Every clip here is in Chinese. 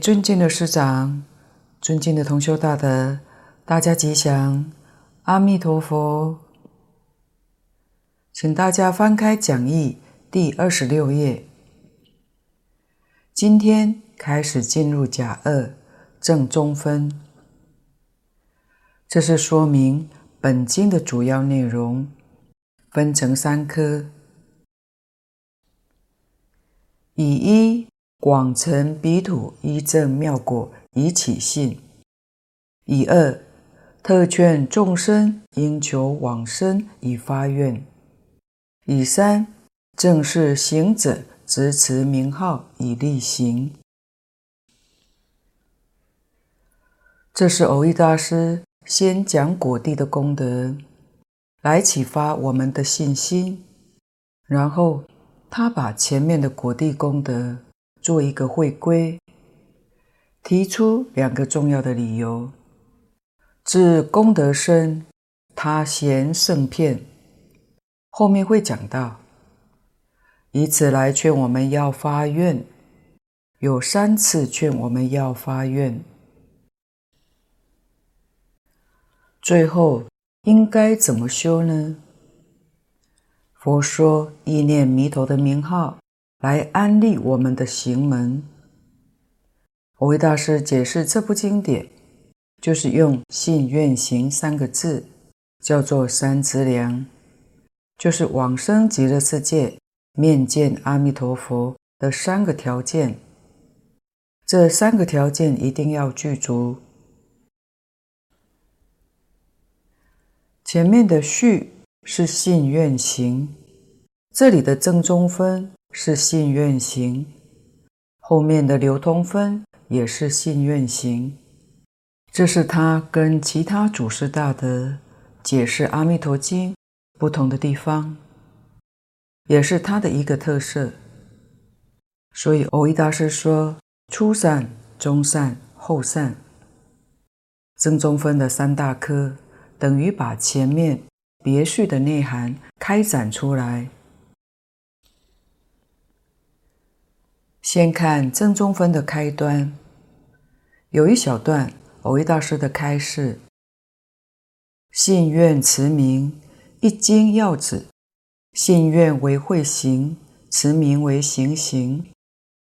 尊敬的师长、尊敬的同修大德，大家吉祥，阿弥陀佛。请大家翻开讲义第二十六页。今天开始进入甲二正中分，这是说明本经的主要内容，分成三科，以一。广成彼土依正妙果以起信，以二特劝众生应求往生以发愿，以三正是行者执持名号以立行。这是蕅益大师先讲果地的功德，来启发我们的信心，然后他把前面的果地功德。做一个会归，提出两个重要的理由：自功德深，他嫌胜片。后面会讲到，以此来劝我们要发愿，有三次劝我们要发愿。最后应该怎么修呢？佛说：意念弥陀的名号。来安利我们的行门。我为大师解释这部经典，就是用信愿行三个字，叫做三资粮，就是往生极乐世界、面见阿弥陀佛的三个条件。这三个条件一定要具足。前面的序是信愿行，这里的正中分。是信愿行，后面的流通分也是信愿行，这是他跟其他祖师大德解释《阿弥陀经》不同的地方，也是他的一个特色。所以蕅益大师说：初善、中善、后善，正中分的三大科，等于把前面别序的内涵开展出来。先看正宗分的开端，有一小段蕅益大师的开示：信愿持名一经要旨，信愿为慧行，持名为行行，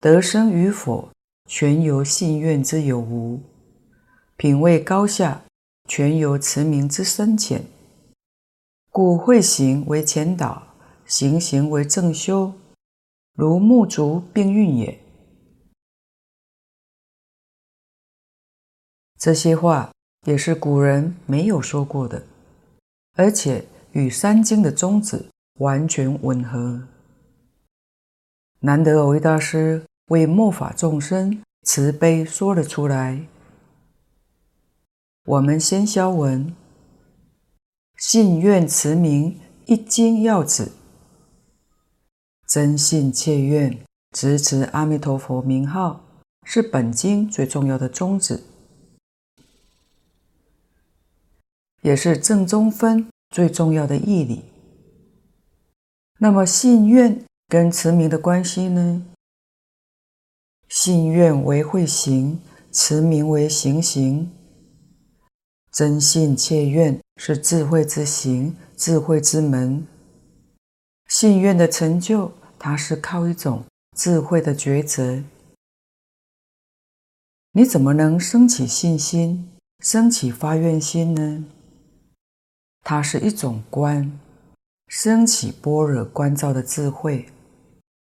得生与否，全由信愿之有无；品位高下，全由持名之深浅。故慧行为前导，行行为正修。如木竹并运也。这些话也是古人没有说过的，而且与三经的宗旨完全吻合。难得蕅益大师为末法众生慈悲说了出来。我们先消文，信愿持名一经要旨。真信切愿直持阿弥陀佛名号，是本经最重要的宗旨，也是正宗分最重要的义理。那么信愿跟持名的关系呢？信愿为慧行，持名为行行。真信切愿是智慧之行，智慧之门。信愿的成就。它是靠一种智慧的抉择。你怎么能生起信心、生起发愿心呢？它是一种观，升起般若观照的智慧，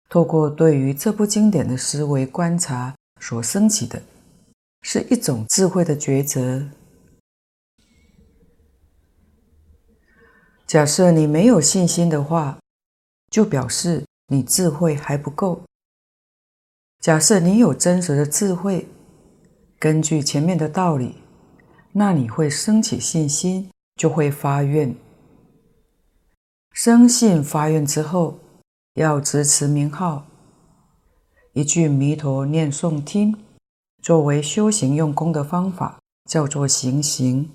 透过对于这部经典的思维观察所升起的，是一种智慧的抉择。假设你没有信心的话，就表示。你智慧还不够。假设你有真实的智慧，根据前面的道理，那你会升起信心，就会发愿。生信发愿之后，要执持名号，一句弥陀念诵听，作为修行用功的方法，叫做行行。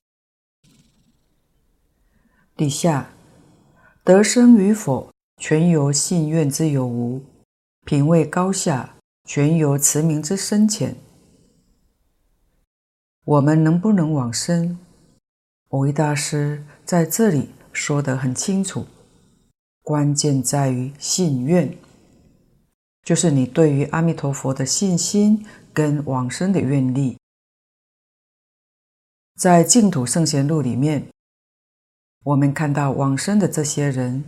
底下得生与否，全由信愿之有无，品位高下，全由持名之深浅。我们能不能往生？蕅益大师在这里说得很清楚，关键在于信愿，就是你对于阿弥陀佛的信心跟往生的愿力。在《净土圣贤录》里面，我们看到往生的这些人，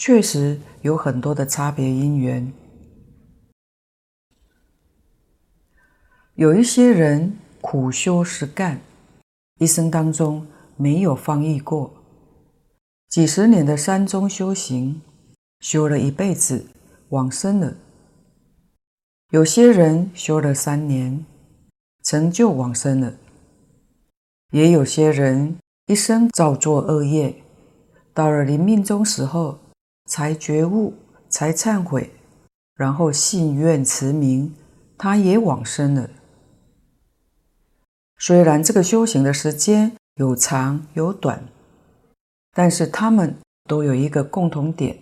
确实有很多的差别因缘。有一些人苦修实干，一生当中没有放逸过，几十年的山中修行，修了一辈子，往生了。有些人修了三年，成就往生了。也有些人一生造作恶业，到了临命终时候才觉悟，才忏悔，然后信愿持名，他也往生了。虽然这个修行的时间有长有短，但是他们都有一个共同点。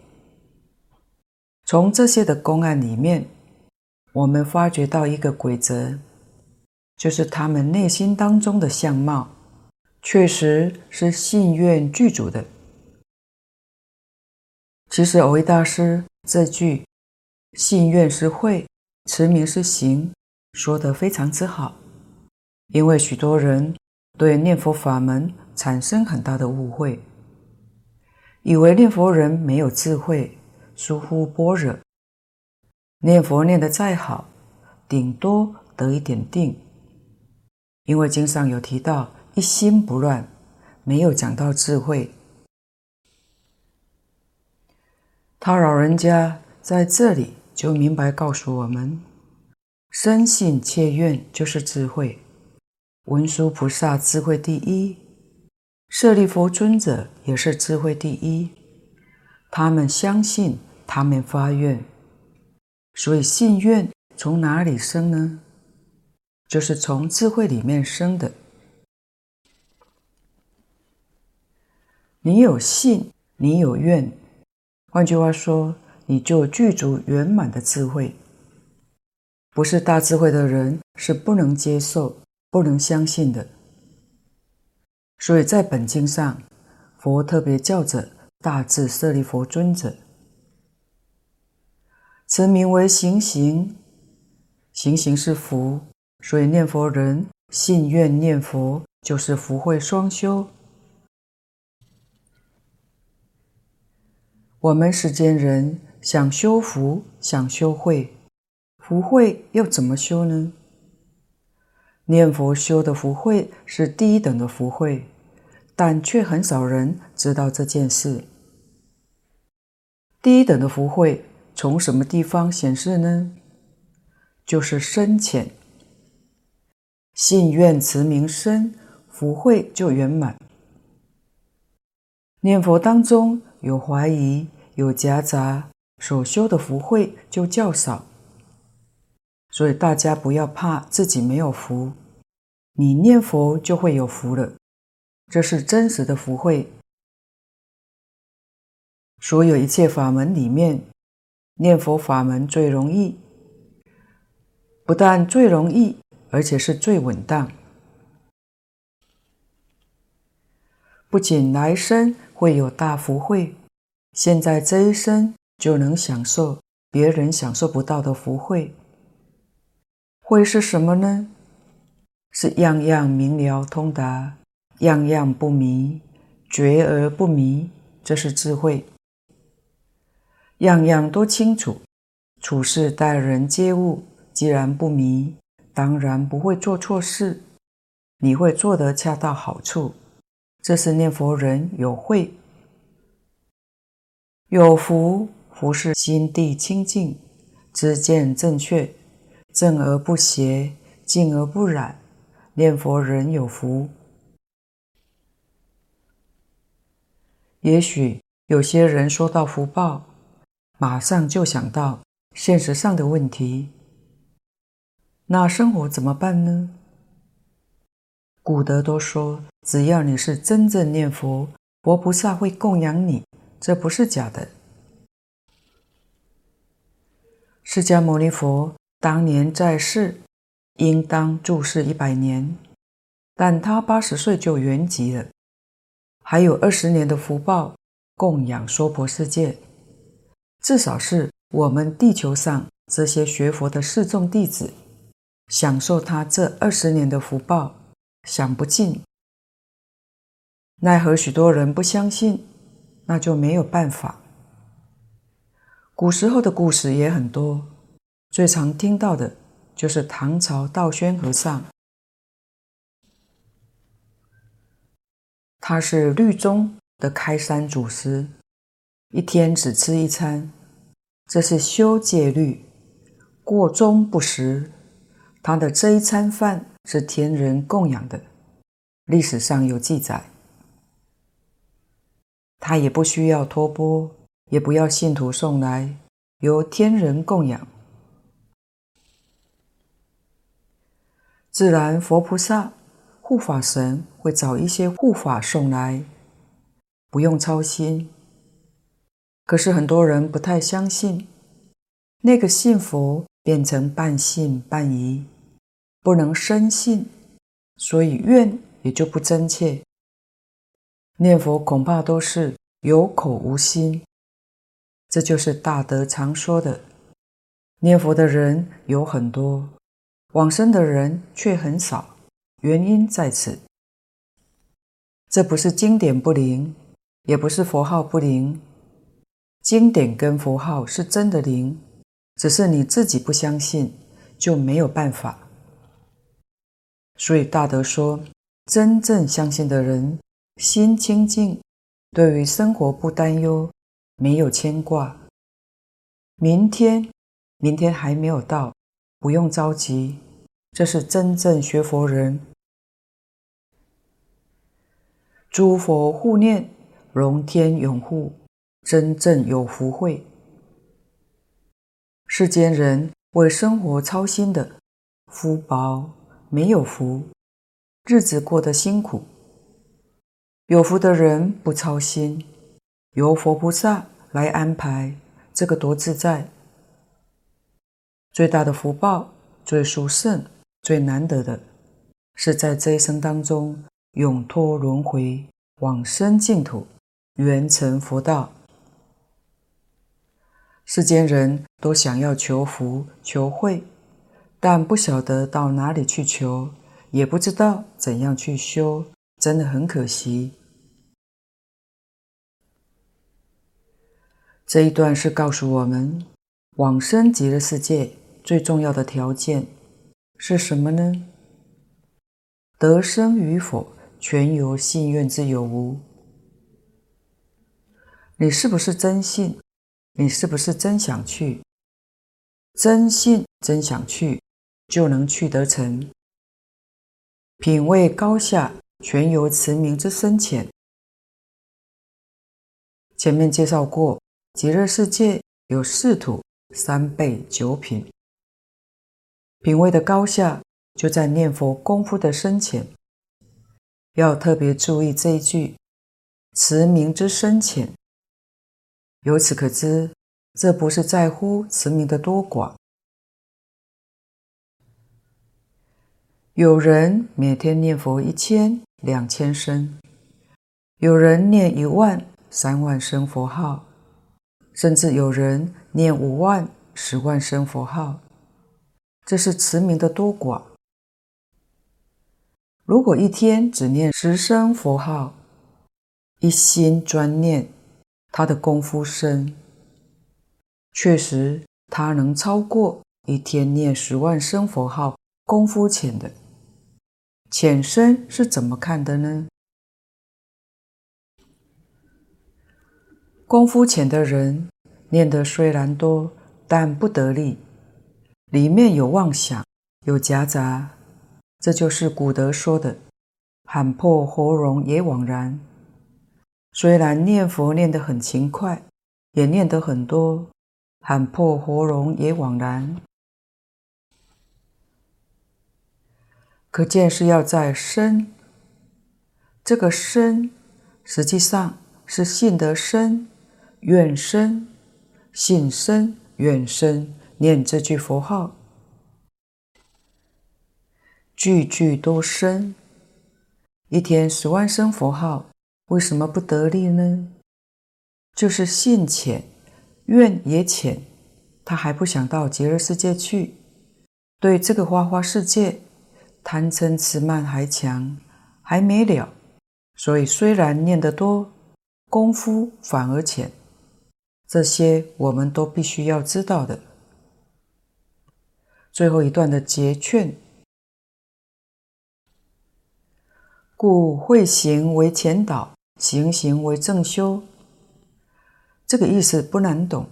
从这些的公案里面，我们发觉到一个规则，就是他们内心当中的相貌。确实是信愿具足的。其实，蕅益大师这句“信愿是慧，持名是行”说得非常之好，因为许多人对念佛法门产生很大的误会，以为念佛人没有智慧，疏忽般若，念佛念得再好，顶多得一点定，因为经上有提到。一心不乱，没有讲到智慧。他老人家在这里就明白告诉我们：深信切愿就是智慧。文殊菩萨智慧第一，舍利弗尊者也是智慧第一。他们相信，他们发愿，所以信愿从哪里生呢？就是从智慧里面生的。你有信，你有愿，换句话说，你就具足圆满的智慧。不是大智慧的人是不能接受、不能相信的。所以在本经上，佛特别叫着大智舍利弗尊者，此名为行行，行行是福，所以念佛人信愿念佛，就是福慧双修。我们世间人想修福，想修慧，福慧又怎么修呢？念佛修的福慧是第一等的福慧，但却很少人知道这件事。第一等的福慧从什么地方显示呢？就是深浅，信愿持名深，福慧就圆满。念佛当中。有怀疑，有夹杂，所修的福慧就较少。所以大家不要怕自己没有福，你念佛就会有福了，这是真实的福慧。所有一切法门里面，念佛法门最容易，不但最容易，而且是最稳当。不仅来生会有大福慧，现在这一生就能享受别人享受不到的福慧。慧是什么呢？是样样明了通达，样样不迷，觉而不迷，这是智慧。样样都清楚，处事待人接物，既然不迷，当然不会做错事，你会做得恰到好处。这是念佛人有慧，有福。福是心地清净，知见正确，正而不邪，净而不染。念佛人有福。也许有些人说到福报，马上就想到现实上的问题。那生活怎么办呢？古德都说，只要你是真正念佛，佛菩萨会供养你，这不是假的。释迦牟尼佛当年在世，应当住世一百年，但他八十岁就圆寂了，还有二十年的福报供养娑婆世界，至少是我们地球上这些学佛的四众弟子享受他这二十年的福报，享不尽。奈何许多人不相信，那就没有办法。古时候的故事也很多。最常听到的就是唐朝道宣和尚，他是律宗的开山祖师，一天只吃一餐，这是修戒律，过中不食。他的这一餐饭是天人供养的，历史上有记载。他也不需要托钵，也不要信徒送来，由天人供养。自然，佛菩萨、护法神会找一些护法送来，不用操心。可是很多人不太相信，那个信佛变成半信半疑，不能深信，所以愿也就不真切。念佛恐怕都是有口无心，这就是大德常说的：念佛的人有很多。往生的人却很少，原因在此。这不是经典不灵，也不是佛号不灵。经典跟佛号是真的灵，只是你自己不相信，就没有办法。所以大德说，真正相信的人，心清净，对于生活不担忧，没有牵挂。明天，明天还没有到。不用着急，这是真正学佛人。诸佛护念，龙天永护，真正有福慧。世间人为生活操心的，福薄没有福，日子过得辛苦。有福的人不操心，由佛菩萨来安排，这个多自在。最大的福报、最殊胜、最难得的，是在这一生当中永脱轮回，往生净土，圆成佛道。世间人都想要求福、求慧，但不晓得到哪里去求，也不知道怎样去修，真的很可惜。这一段是告诉我们，往生极乐世界。最重要的条件是什么呢？得生与否，全由信愿之有无。你是不是真信？你是不是真想去？真信真想去，就能去得成。品位高下，全由持名之深浅。前面介绍过，极乐世界有四土、三辈、九品。品位的高下，就在念佛功夫的深浅。要特别注意这一句“持名之深浅”。由此可知，这不是在乎持名的多寡。有人每天念佛一千、两千声，有人念一万、三万声佛号，甚至有人念五万、十万声佛号。这是持名的多寡。如果一天只念十声佛号，一心专念，他的功夫深，确实他能超过一天念十万声佛号功夫浅的。浅深是怎么看的呢？功夫浅的人念得虽然多，但不得力。里面有妄想，有夹杂，这就是古德说的“喊破喉咙也枉然”。虽然念佛念得很勤快，也念得很多，喊破喉咙也枉然。可见是要在深，这个深实际上是信得深、愿深、信深、愿深。念这句佛号，句句都深。一天十万声佛号，为什么不得力呢？就是信浅，愿也浅。他还不想到极乐世界去，对这个花花世界贪嗔痴慢还强，还没了。所以虽然念得多，功夫反而浅。这些我们都必须要知道的。最后一段的结劝。故会行为前导，行行为正修。这个意思不难懂。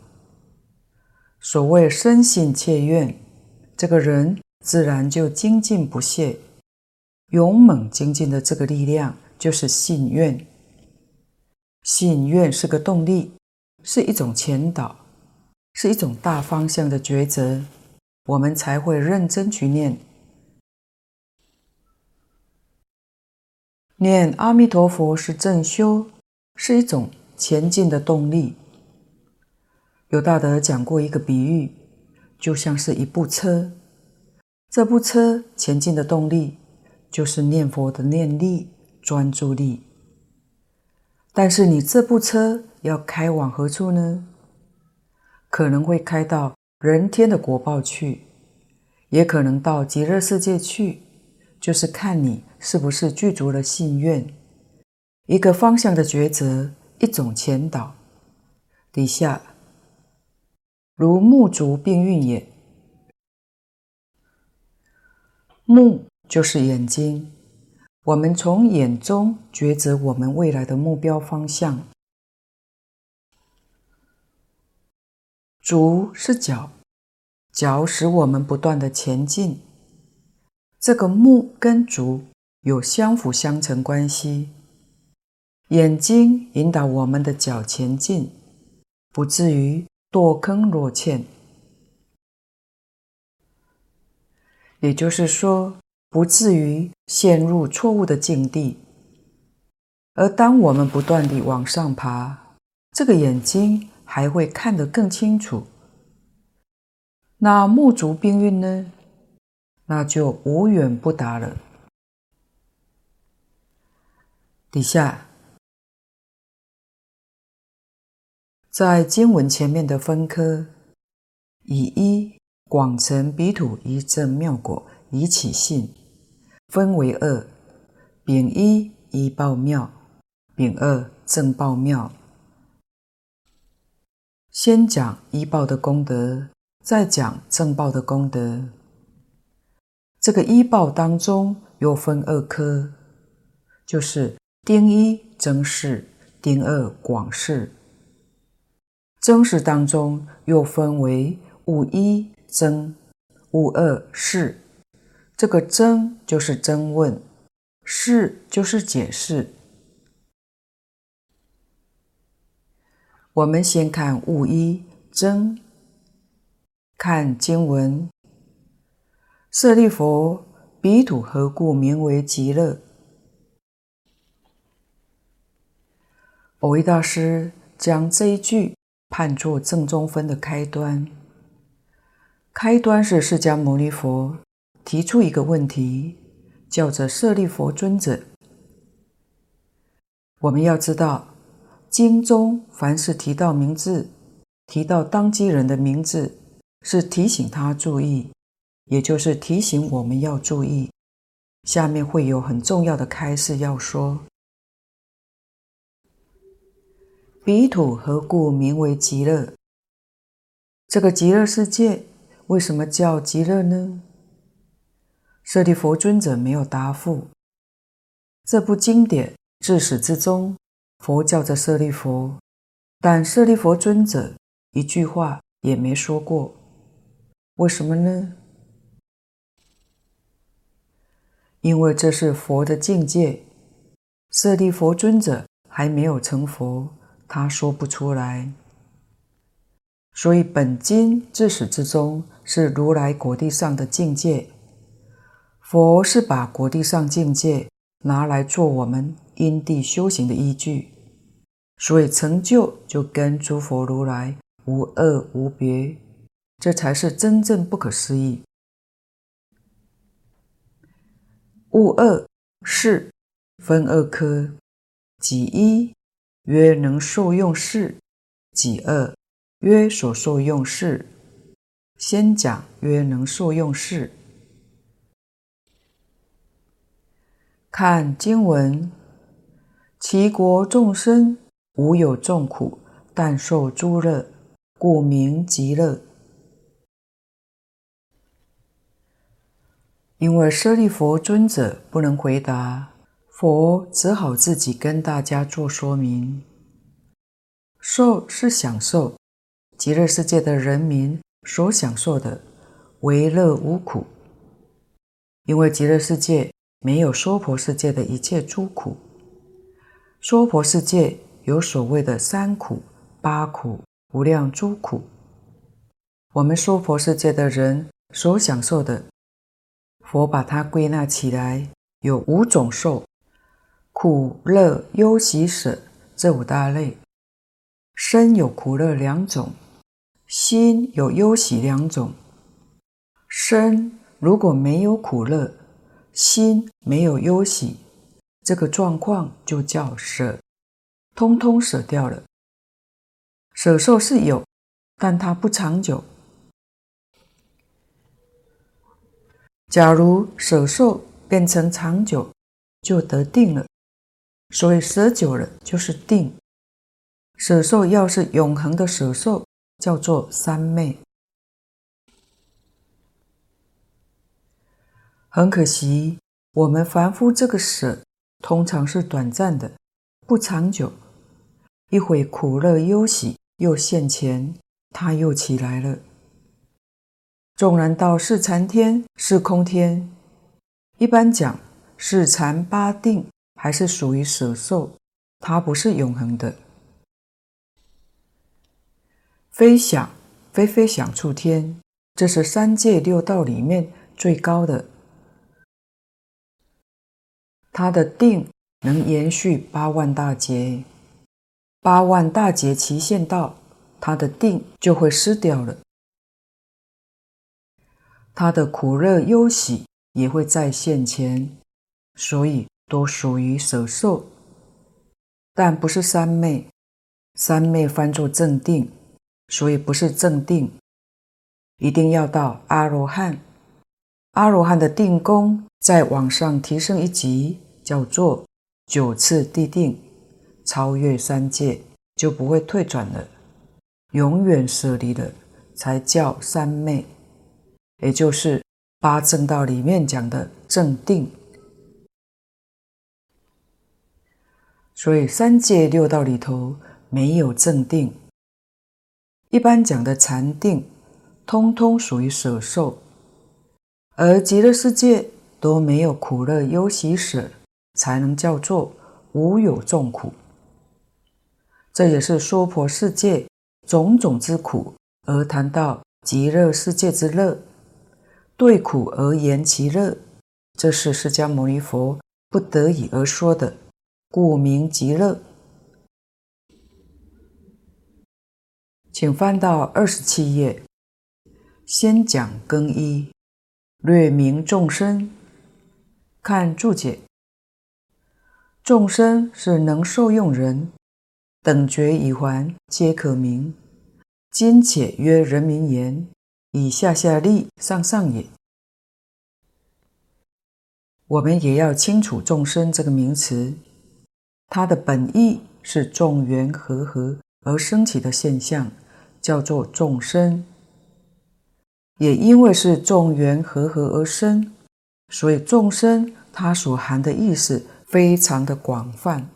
所谓深信切愿，这个人自然就精进不懈、勇猛精进的这个力量，就是信愿。信愿是个动力，是一种前导，是一种大方向的抉择，我们才会认真去念。念阿弥陀佛是正修，是一种前进的动力。有大德讲过一个比喻，就像是一部车，这部车前进的动力就是念佛的念力、专注力。但是你这部车要开往何处呢？可能会开到人天的国报去，也可能到极乐世界去。就是看你是不是具足了信愿，一个方向的抉择，一种前导。底下如目足并运也，目就是眼睛，我们从眼中抉择我们未来的目标方向。足是脚，脚使我们不断的前进。这个目跟足有相辅相成关系，眼睛引导我们的脚前进，不至于堕坑落堑。也就是说，不至于陷入错误的境地。而当我们不断地往上爬，这个眼睛还会看得更清楚。那目足并运呢？那就无远不达了。底下，在经文前面的分科，以一广成彼土一正妙果以起信，分为二：丙一依报妙，丙二正报妙。先讲依报的功德，再讲正报的功德。这个依报当中又分二科，就是丁一增事，丁二广事。增事当中又分为五一增，五二释。这个增就是增问，释就是解释。我们先看悟一真，看经文。舍利弗，彼土何故名为极乐？蕅益大师将这一句判作正中分的开端。开端是释迦牟尼佛提出一个问题，叫做舍利弗尊者。我们要知道，经中凡是提到名字，提到当机人的名字，是提醒他注意。也就是提醒我们要注意，下面会有很重要的开示要说。彼土何故名为极乐？这个极乐世界为什么叫极乐呢？舍利弗尊者没有答复。这部经典自始至终，佛叫着舍利弗，但舍利弗尊者一句话也没说过。为什么呢？因为这是佛的境界，舍利弗尊者还没有成佛，他说不出来。所以本经自始至终是如来果地上的境界，佛是把果地上境界拿来做我们因地修行的依据，所以成就就跟诸佛如来无二无别，这才是真正不可思议。物二是分二科，己一曰能受用事，己二曰所受用事。先讲曰能受用事。看经文，其国众生无有众苦，但受诸乐，故名极乐。因为舍利弗尊者不能回答，佛只好自己跟大家做说明。受是享受，极乐世界的人民所享受的为乐无苦，因为极乐世界没有娑婆世界的一切诸苦。娑婆世界有所谓的三苦、八苦、无量诸苦，我们娑婆世界的人所享受的。佛把它归纳起来，有五种受：苦、乐、忧、喜、舍这五大类。身有苦乐两种，心有忧喜两种。身如果没有苦乐，心没有忧喜，这个状况就叫舍，通通舍掉了。舍受是有，但它不长久。假如舍受变成长久，就得定了。所以舍久了就是定。舍受要是永恒的舍受，叫做三昧。很可惜，我们凡夫这个舍，通常是短暂的，不长久。一会苦乐忧喜又现前，它又起来了。纵然道是禅天、是空天，一般讲是禅八定还是属于舍受，它不是永恒的。飞想飞飞想出天，这是三界六道里面最高的，它的定能延续八万大劫，八万大劫期限到，它的定就会失掉了。他的苦乐忧喜也会在现前，所以都属于舍受，但不是三昧。三昧翻作正定，所以不是正定，一定要到阿罗汉。阿罗汉的定功再往上提升一级，叫做九次地定，超越三界就不会退转了，永远舍离了，才叫三昧。也就是八正道里面讲的正定，所以三界六道里头没有正定。一般讲的禅定，通通属于舍受，而极乐世界都没有苦乐忧喜舍，才能叫做无有众苦。这也是娑婆世界种种之苦，而谈到极乐世界之乐。对苦而言其乐，这是释迦牟尼佛不得已而说的，故名极乐。请翻到二十七页，先讲更一，略明众生。看注解，众生是能受用人，等觉已还皆可明。今且约人名言。以下下利上上也。我们也要清楚众生这个名词，它的本意是众缘和合而生起的现象，叫做众生。也因为是众缘和合而生，所以众生它所含的意思非常的广泛。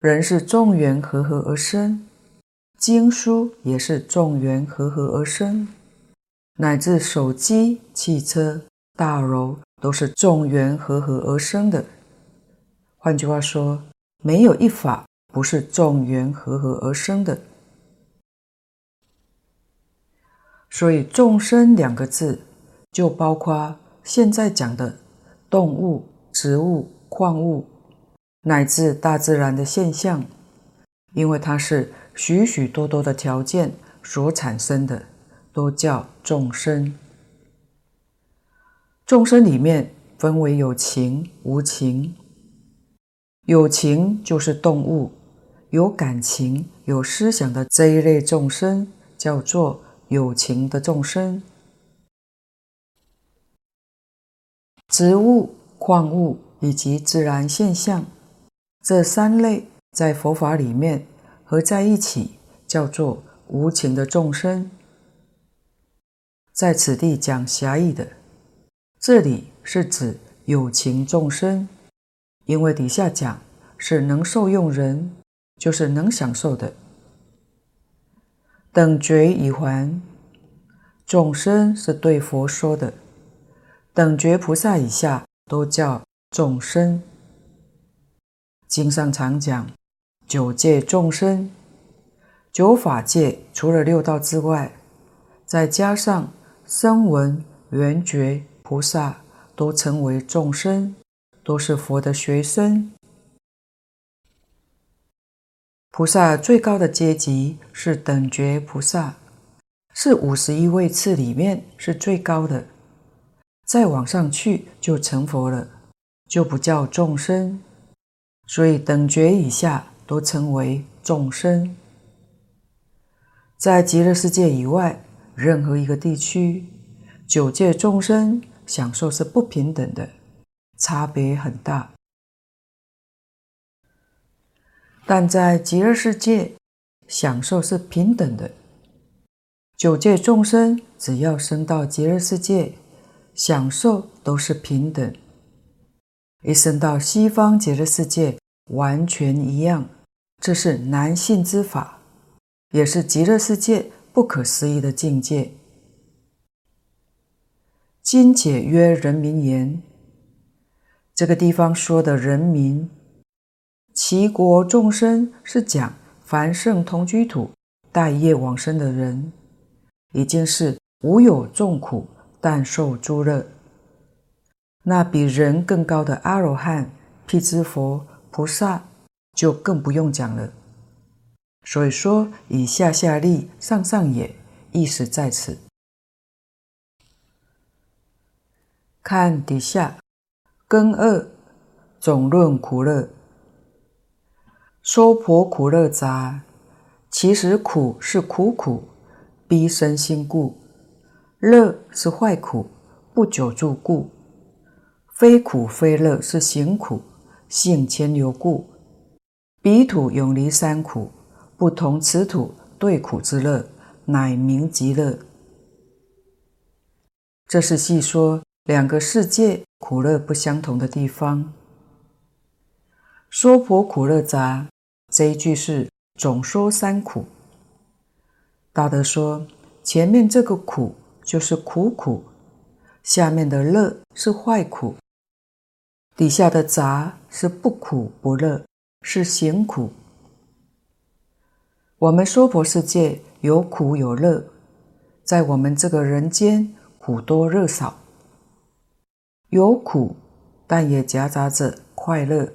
人是众缘和合而生。经书也是众缘和合而生，乃至手机、汽车、大楼都是众缘和合而生的。换句话说，没有一法不是众缘和合而生的。所以“众生”两个字，就包括现在讲的动物、植物、矿物，乃至大自然的现象，因为它是。许许多多的条件所产生的，都叫众生。众生里面分为有情、无情。有情就是动物，有感情、有思想的这一类众生，叫做有情的众生。植物、矿物以及自然现象，这三类在佛法里面合在一起，叫做无情的众生。在此地讲狭义的，这里是指有情众生，因为底下讲是能受用人，就是能享受的。等觉已还，众生是对佛说的。等觉菩萨以下都叫众生。经上常讲九界众生，九法界除了六道之外，再加上声闻、缘觉菩萨，都称为众生，都是佛的学生。菩萨最高的阶级是等觉菩萨，是五十一位次里面是最高的。再往上去就成佛了，就不叫众生，所以等觉以下都称为众生。在极乐世界以外，任何一个地区，九界众生享受是不平等的，差别很大。但在极乐世界，享受是平等的。九界众生只要升到极乐世界。享受都是平等，一生到西方极乐世界完全一样，这是难信之法，也是极乐世界不可思议的境界。今解约人民言，这个地方说的人民，其国众生是讲凡圣同居土待业往生的人，已经是无有众苦。但受诸乐，那比人更高的阿罗汉、辟支佛、菩萨就更不用讲了。所以说，以下下利，上上也，意思在此。看底下，根二总论苦乐，说婆苦乐杂，其实苦是苦苦，逼身心故。乐是坏苦，不久住故；非苦非乐是行苦，性迁流故。彼土永离三苦，不同此土对苦之乐，乃名极乐。这是细说两个世界苦乐不相同的地方。说婆苦乐杂这一句是总说三苦。大德说前面这个苦。就是苦苦，下面的乐是坏苦，底下的杂是不苦不乐，是行苦。我们娑婆世界有苦有乐，在我们这个人间苦多乐少，有苦，但也夹杂着快乐，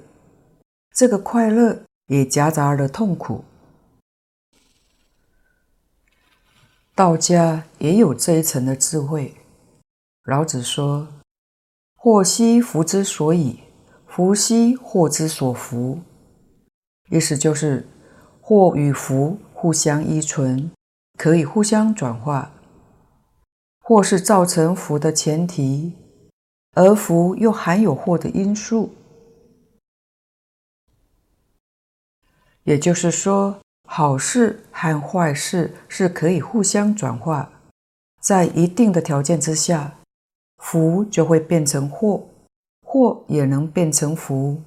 这个快乐也夹杂了痛苦。道家也有这一层的智慧。老子说：“祸兮福之所倚，福兮祸之所伏。”意思就是祸与福互相依存，可以互相转化。祸是造成福的前提，而福又含有祸的因素。也就是说，好事和坏事是可以互相转化，在一定的条件之下，福就会变成祸，祸也能变成福。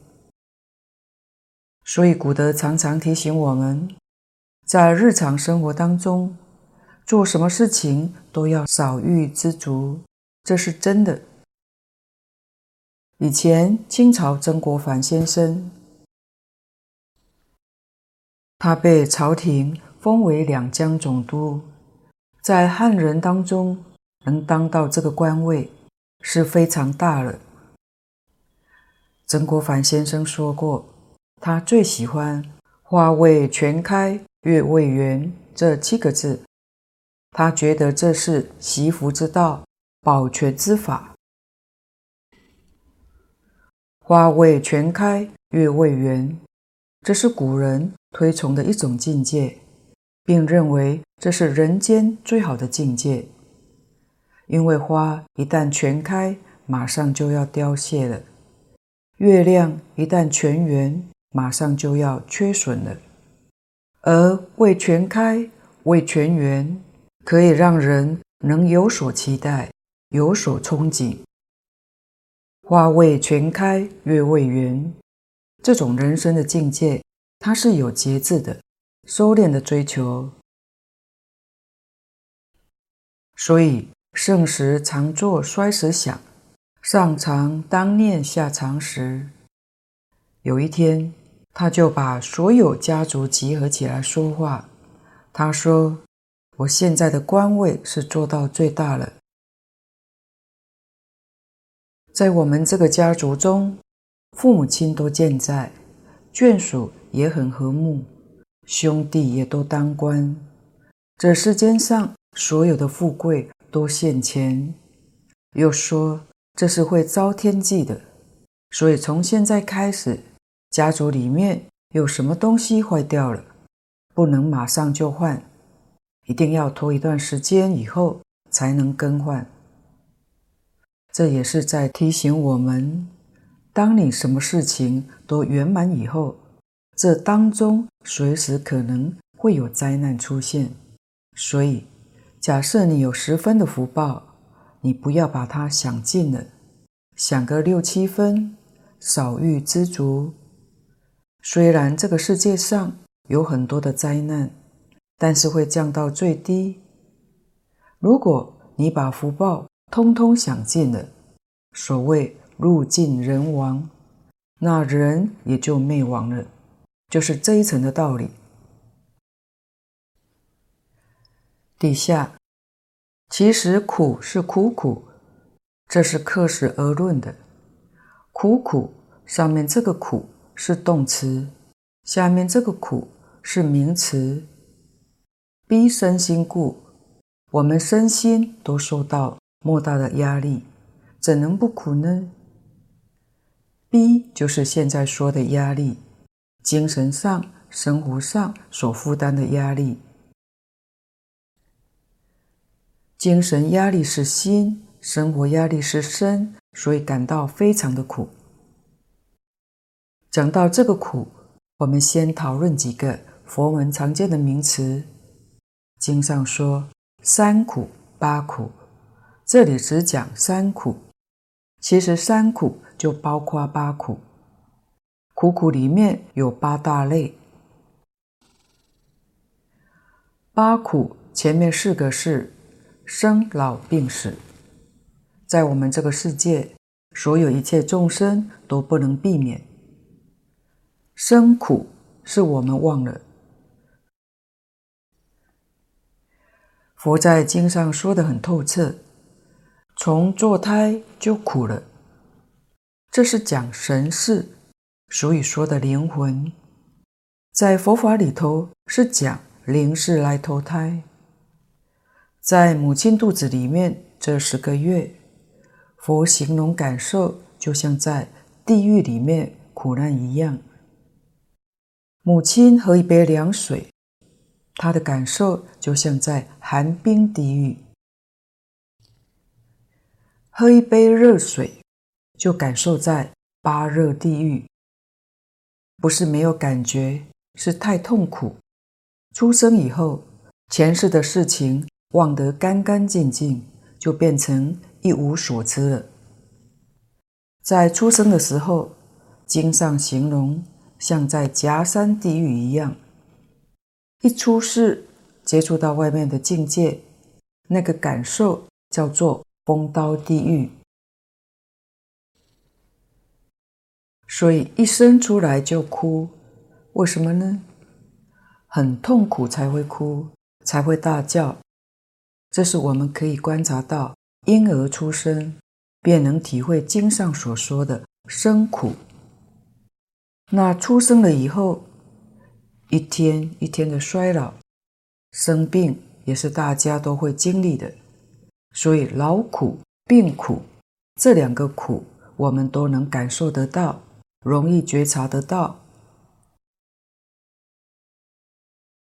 所以古德常常提醒我们，在日常生活当中，做什么事情都要少欲知足，这是真的。以前清朝曾国藩先生。他被朝廷封为两江总督，在汉人当中能当到这个官位是非常大了。曾国藩先生说过，他最喜欢“花未全开，月未圆”这七个字，他觉得这是习福之道，保全之法。花未全开，月未圆，这是古人推崇的一种境界，并认为这是人间最好的境界。因为花一旦全开，马上就要凋谢了；月亮一旦全圆，马上就要缺损了。而未全开、未全圆，可以让人能有所期待、有所憧憬。花未全开，月未圆，这种人生的境界，它是有节制的、收敛的追求。所以盛时常作，衰时想，上常当念，下常时。有一天，他就把所有家族集合起来说话。他说：“我现在的官位是做到最大了。”在我们这个家族中，父母亲都健在，眷属也很和睦，兄弟也都当官。这世间上所有的富贵都现前。又说这是会遭天忌的，所以从现在开始，家族里面有什么东西坏掉了，不能马上就换，一定要拖一段时间以后才能更换。这也是在提醒我们：当你什么事情都圆满以后，这当中随时可能会有灾难出现。所以，假设你有十分的福报，你不要把它想尽了，想个六七分，少欲知足。虽然这个世界上有很多的灾难，但是会降到最低。如果你把福报，通通想尽了，所谓路尽人亡，那人也就灭亡了，就是这一层的道理。底下，其实苦是苦苦，这是客实而论的。苦苦上面这个苦是动词，下面这个苦是名词。逼身心故，我们身心都受到莫大的压力，怎能不苦呢？逼就是现在说的压力，精神上、生活上所负担的压力。精神压力是心，生活压力是身，所以感到非常的苦。讲到这个苦，我们先讨论几个佛门常见的名词。经上说三苦、八苦，这里只讲三苦，其实三苦就包括八苦。苦苦里面有八大类，八苦前面四个是生老病死，在我们这个世界，所有一切众生都不能避免。生苦是我们忘了。佛在经上说的很透彻，从堕胎就苦了，这是讲神事，所以说的灵魂，在佛法里头是讲灵是来投胎，在母亲肚子里面这十个月，佛形容感受就像在地狱里面苦难一样，母亲喝一杯凉水。她的感受就像在寒冰地狱，喝一杯热水就感受在八热地狱。不是没有感觉，是太痛苦。出生以后，前世的事情忘得干干净净，就变成一无所知了。在出生的时候，经上形容像在夹山地狱一样。一出世，接触到外面的境界，那个感受叫做风刀地狱。所以一生出来就哭，为什么呢？很痛苦才会哭，才会大叫。这是我们可以观察到，婴儿出生便能体会经上所说的生苦。那出生了以后，一天一天的衰老，生病也是大家都会经历的，所以劳苦、病苦这两个苦，我们都能感受得到。容易觉察得到。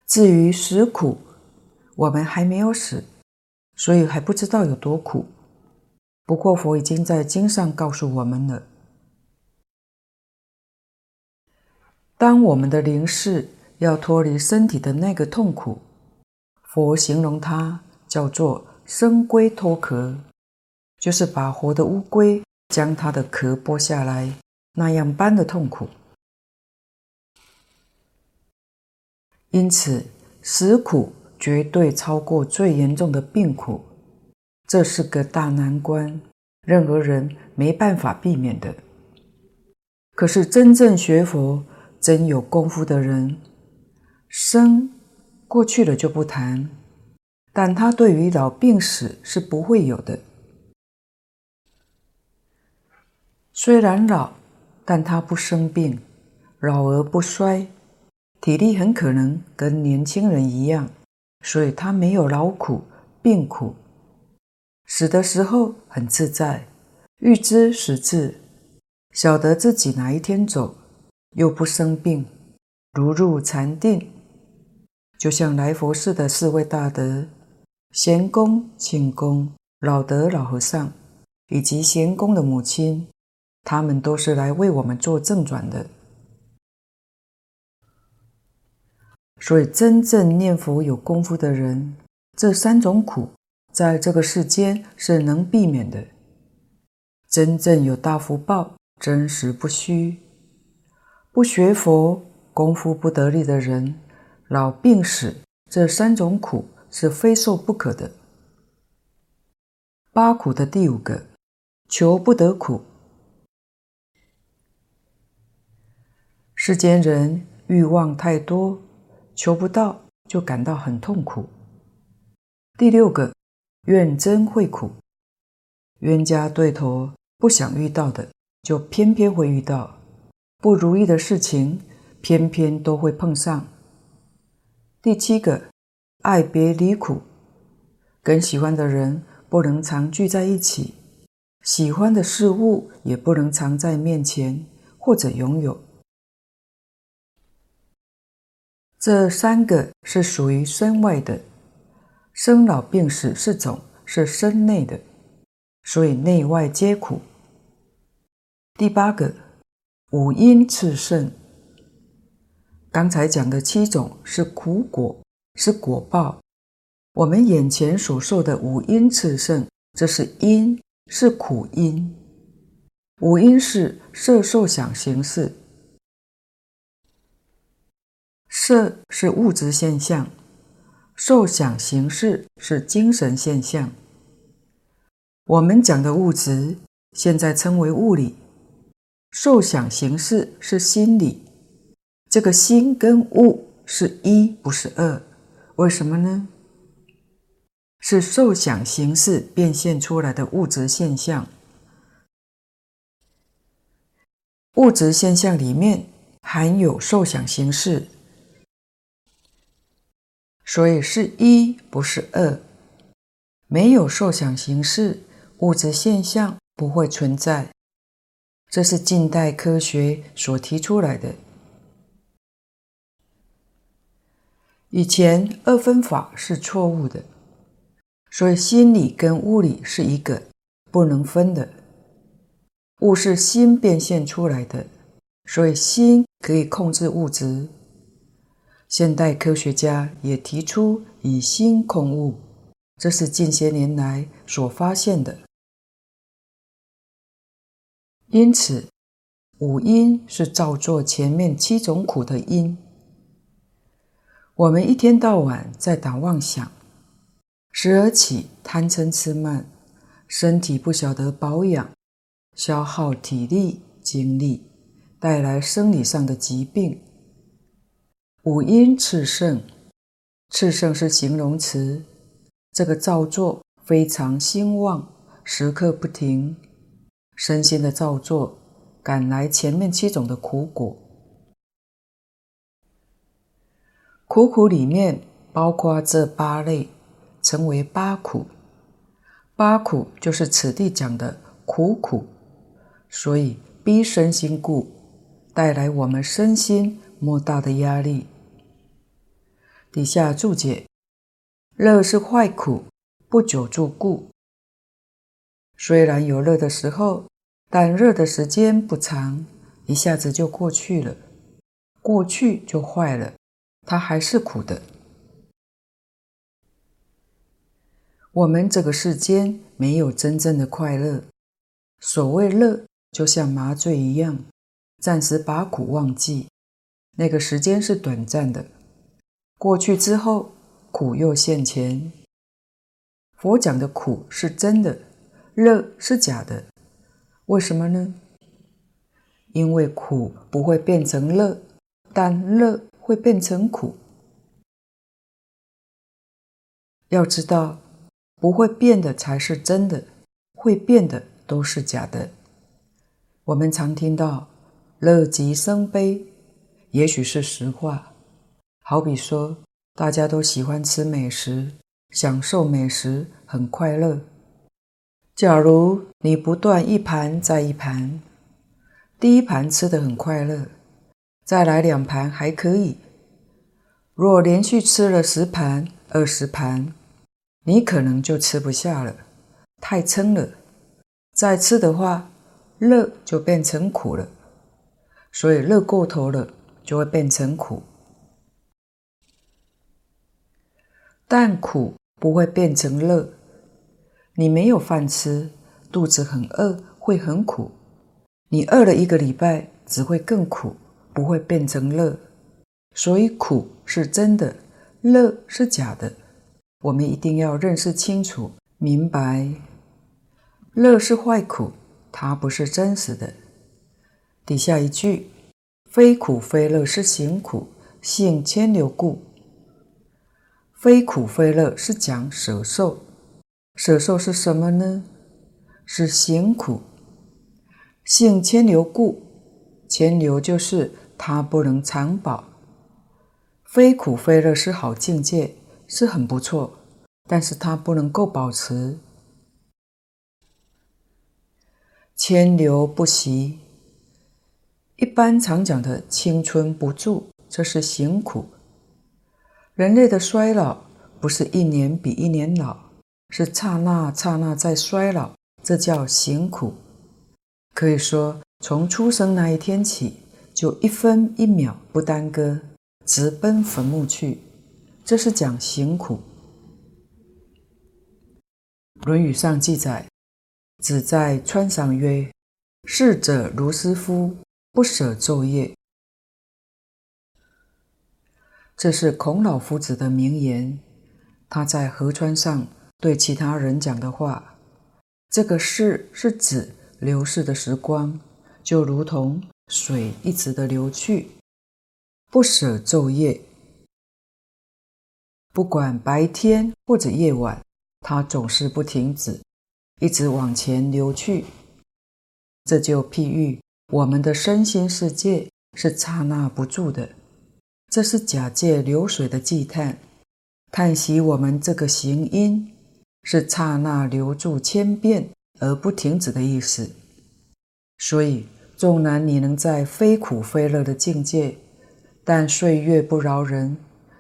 至于死苦，我们还没有死，所以还不知道有多苦。不过佛已经在经上告诉我们了。当我们的灵识要脱离身体的那个痛苦，佛形容它叫做“生龟脱壳”，就是把活的乌龟将它的壳剥下来那样般的痛苦。因此，死苦绝对超过最严重的病苦，这是个大难关，任何人没办法避免的。可是真正学佛，真有功夫的人，生过去了就不谈，但他对于老病死是不会有的。虽然老，但他不生病，老而不衰，体力很可能跟年轻人一样，所以他没有劳苦、病苦，死的时候很自在，预知时至，晓得自己哪一天走。又不生病，如入禅定，就像来佛寺的四位大德：贤公、庆公、老德老和尚，以及贤公的母亲，他们都是来为我们做正转的。所以，真正念佛有功夫的人，这三种苦在这个世间是能避免的。真正有大福报，真实不虚。不学佛、功夫不得力的人，老病死这三种苦是非受不可的。八苦的第五个，求不得苦。世间人欲望太多，求不到就感到很痛苦。第六个，怨憎会苦。冤家对头不想遇到的，就偏偏会遇到。不如意的事情，偏偏都会碰上。第七个，爱别离苦，跟喜欢的人不能常聚在一起，喜欢的事物也不能常在面前或者拥有。这三个是属于身外的，生老病死四种是身内的，所以内外皆苦。第八个。五阴炽盛，刚才讲的七种是苦果，是果报。我们眼前所受的五阴炽盛，这是因，是苦因。五阴是色、受、想、行、识。色是物质现象，受、想、行、识是精神现象。我们讲的物质，现在称为物理。受想行识是心理，这个心跟物是一，不是二。为什么呢？是受想行识变现出来的物质现象。物质现象里面含有受想行识，所以是一，不是二。没有受想行识，物质现象不会存在。这是近代科学所提出来的。以前二分法是错误的，所以心理跟物理是一个，不能分的。物是心变现出来的，所以心可以控制物质。现代科学家也提出以心控物，这是近些年来所发现的。因此，五阴是造作前面七种苦的因。我们一天到晚在打妄想，时而起贪嗔痴慢，身体不晓得保养，消耗体力精力，带来生理上的疾病。五阴炽盛，炽盛是形容词，这个造作非常兴旺，时刻不停。身心的造作，赶来前面七种的苦果。苦苦里面包括这八类，称为八苦。八苦就是此地讲的苦苦，所以逼身心故，带来我们身心莫大的压力。底下注解：乐是坏苦，不久住故。虽然有乐的时候，但乐的时间不长，一下子就过去了，过去就坏了，它还是苦的。我们这个世间没有真正的快乐。所谓乐，就像麻醉一样，暂时把苦忘记，那个时间是短暂的，过去之后，苦又现前。佛讲的苦是真的。乐是假的，为什么呢？因为苦不会变成乐，但乐会变成苦。要知道，不会变的才是真的，会变的都是假的。我们常听到“乐极生悲”，也许是实话。好比说，大家都喜欢吃美食，享受美食，很快乐。假如你不断一盘再一盘，第一盘吃得很快乐，再来两盘还可以。若连续吃了十盘、二十盘，你可能就吃不下了，太撑了。再吃的话，乐就变成苦了。所以乐过头了，就会变成苦。但苦不会变成乐。你没有饭吃，肚子很饿，会很苦。你饿了一个礼拜，只会更苦，不会变成乐。所以苦是真的，乐是假的。我们一定要认识清楚，明白。乐是坏苦，它不是真实的。底下一句：非苦非乐是行苦，性迁流故。非苦非乐是讲舍受。舍受是什么呢？是行苦。性迁流故，迁流就是它不能长保。非苦非乐是好境界，是很不错，但是它不能够保持。牵流不息，一般常讲的青春不驻，这是行苦。人类的衰老不是一年比一年老。是刹那刹那在衰老，这叫行苦。可以说，从出生那一天起，就一分一秒不耽搁，直奔坟墓去。这是讲行苦。《论语》上记载：“子在川上曰：‘逝者如斯夫，不舍昼夜。’”这是孔老夫子的名言。他在河川上。对其他人讲的话，这个逝是指流逝的时光，就如同水一直的流去，不舍昼夜，不管白天或者夜晚，它总是不停止，一直往前流去。这就譬喻我们的身心世界是刹那不住的，这是假借流水的偈叹，叹息我们这个行因。是刹那留住千变而不停止的意思。所以，纵然你能在非苦非乐的境界，但岁月不饶人，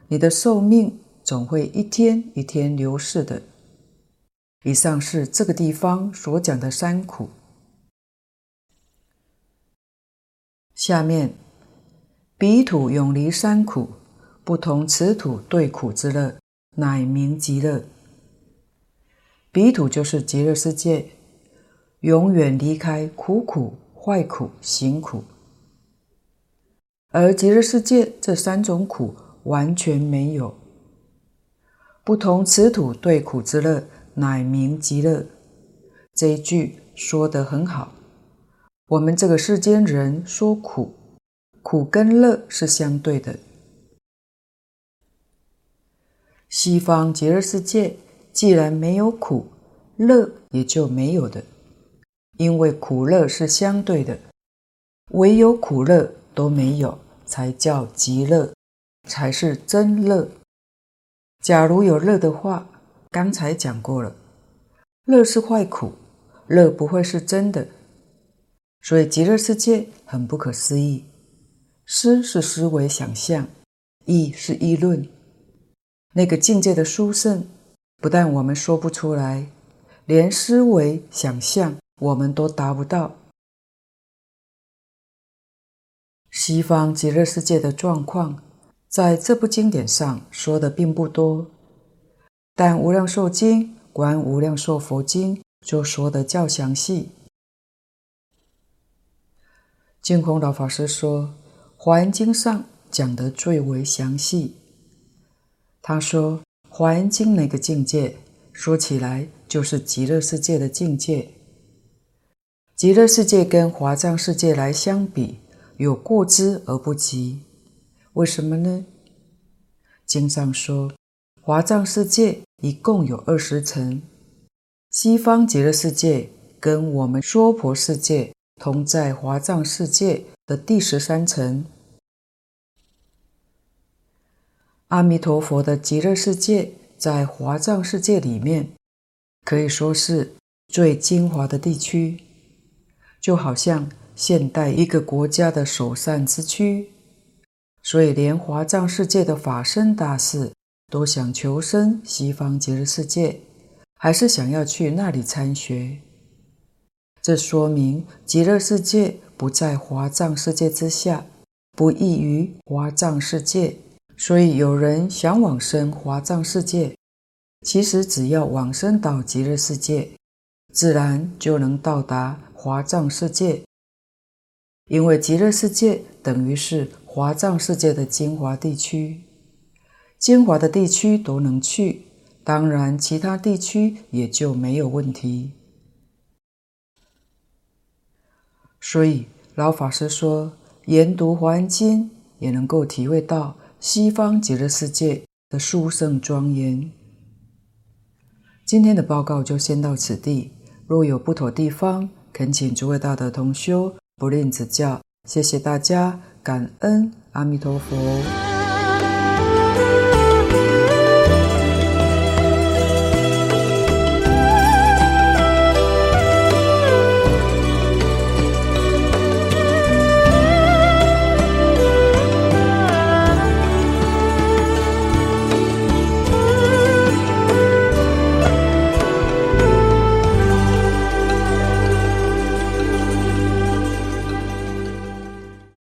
你的寿命总会一天一天流逝的。以上是这个地方所讲的三苦。下面，彼土永离三苦，不同此土对苦之乐，乃名极乐。彼土就是极乐世界，永远离开苦苦、坏苦、行苦，而极乐世界这三种苦完全没有。不同此土对苦之乐，乃名极乐。这一句说得很好。我们这个世间人说苦，苦跟乐是相对的。西方极乐世界。既然没有苦，乐也就没有的，因为苦乐是相对的，唯有苦乐都没有，才叫极乐，才是真乐。假如有乐的话，刚才讲过了，乐是坏苦，乐不会是真的，所以极乐世界很不可思议，思是思维想象，意是议论。那个境界的殊胜，不但我们说不出来，连思维想象我们都达不到。西方极乐世界的状况，在这部经典上说的并不多，但《无量寿经》《观无量寿佛经》就说得较详细。净空老法师说。《华严经》上讲得最为详细。他说，《华严经》那个境界，说起来就是极乐世界的境界。极乐世界跟华藏世界来相比，有过之而不及。为什么呢？经上说，华藏世界一共有二十层，西方极乐世界跟我们娑婆世界同在华藏世界的第十三层。阿弥陀佛的极乐世界在华藏世界里面，可以说是最精华的地区，就好像现代一个国家的首善之区。所以，连华藏世界的法身大士都想求生西方极乐世界，还是想要去那里参学。这说明极乐世界不在华藏世界之下，不异于华藏世界。所以，有人想往生华藏世界，其实只要往生到极乐世界，自然就能到达华藏世界。因为极乐世界等于是华藏世界的精华地区，精华的地区都能去，当然其他地区也就没有问题。所以老法师说，研读华严经也能够体会到。西方极乐世界的殊胜庄严。今天的报告就先到此地，若有不妥地方，恳请诸位大德同修不吝指教。谢谢大家，感恩阿弥陀佛。